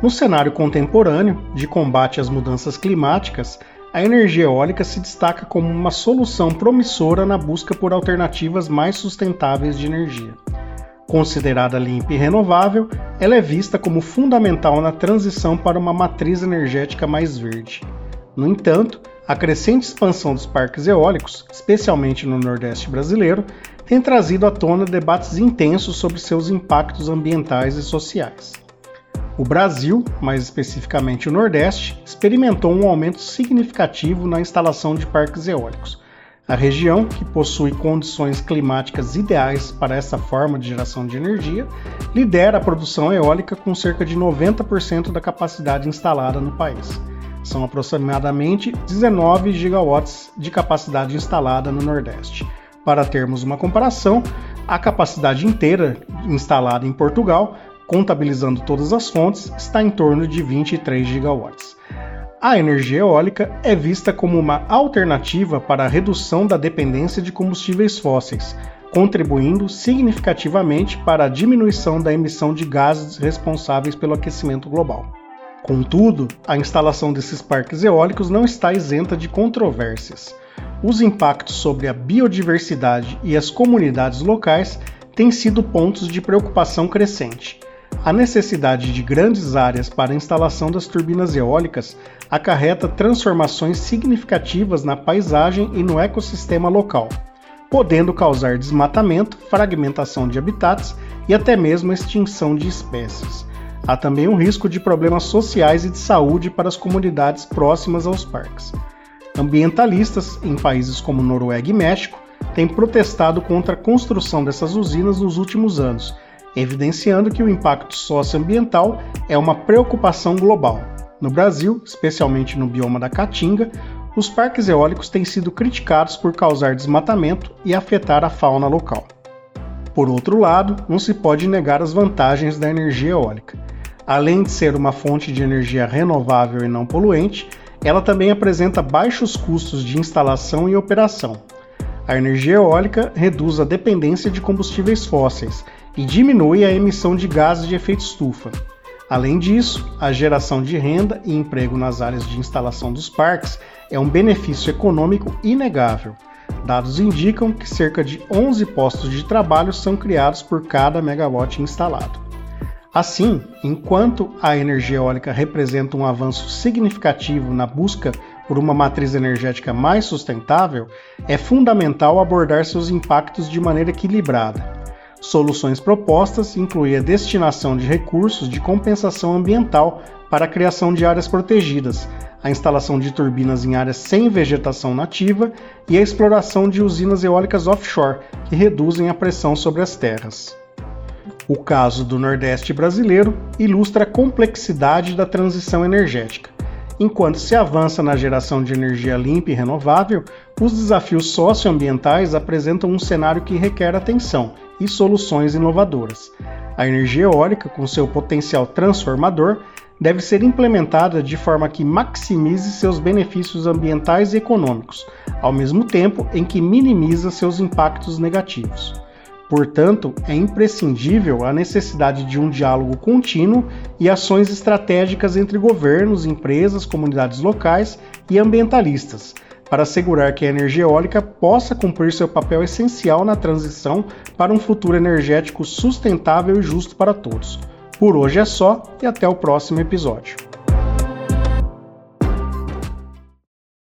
No cenário contemporâneo de combate às mudanças climáticas, a energia eólica se destaca como uma solução promissora na busca por alternativas mais sustentáveis de energia. Considerada limpa e renovável, ela é vista como fundamental na transição para uma matriz energética mais verde. No entanto, a crescente expansão dos parques eólicos, especialmente no Nordeste brasileiro, tem trazido à tona debates intensos sobre seus impactos ambientais e sociais. O Brasil, mais especificamente o Nordeste, experimentou um aumento significativo na instalação de parques eólicos. A região, que possui condições climáticas ideais para essa forma de geração de energia, lidera a produção eólica com cerca de 90% da capacidade instalada no país. São aproximadamente 19 gigawatts de capacidade instalada no Nordeste. Para termos uma comparação, a capacidade inteira instalada em Portugal contabilizando todas as fontes, está em torno de 23 gigawatts. A energia eólica é vista como uma alternativa para a redução da dependência de combustíveis fósseis, contribuindo significativamente para a diminuição da emissão de gases responsáveis pelo aquecimento global. Contudo, a instalação desses parques eólicos não está isenta de controvérsias. Os impactos sobre a biodiversidade e as comunidades locais têm sido pontos de preocupação crescente. A necessidade de grandes áreas para a instalação das turbinas eólicas acarreta transformações significativas na paisagem e no ecossistema local, podendo causar desmatamento, fragmentação de habitats e até mesmo extinção de espécies. Há também um risco de problemas sociais e de saúde para as comunidades próximas aos parques. Ambientalistas em países como Noruega e México têm protestado contra a construção dessas usinas nos últimos anos evidenciando que o impacto socioambiental é uma preocupação global. No Brasil, especialmente no bioma da Caatinga, os parques eólicos têm sido criticados por causar desmatamento e afetar a fauna local. Por outro lado, não se pode negar as vantagens da energia eólica. Além de ser uma fonte de energia renovável e não poluente, ela também apresenta baixos custos de instalação e operação. A energia eólica reduz a dependência de combustíveis fósseis e diminui a emissão de gases de efeito estufa. Além disso, a geração de renda e emprego nas áreas de instalação dos parques é um benefício econômico inegável. Dados indicam que cerca de 11 postos de trabalho são criados por cada megawatt instalado. Assim, enquanto a energia eólica representa um avanço significativo na busca por uma matriz energética mais sustentável, é fundamental abordar seus impactos de maneira equilibrada, Soluções propostas incluem a destinação de recursos de compensação ambiental para a criação de áreas protegidas, a instalação de turbinas em áreas sem vegetação nativa e a exploração de usinas eólicas offshore, que reduzem a pressão sobre as terras. O caso do Nordeste brasileiro ilustra a complexidade da transição energética. Enquanto se avança na geração de energia limpa e renovável, os desafios socioambientais apresentam um cenário que requer atenção e soluções inovadoras. A energia eólica, com seu potencial transformador, deve ser implementada de forma que maximize seus benefícios ambientais e econômicos, ao mesmo tempo em que minimiza seus impactos negativos. Portanto, é imprescindível a necessidade de um diálogo contínuo e ações estratégicas entre governos, empresas, comunidades locais e ambientalistas, para assegurar que a energia eólica possa cumprir seu papel essencial na transição para um futuro energético sustentável e justo para todos. Por hoje é só e até o próximo episódio.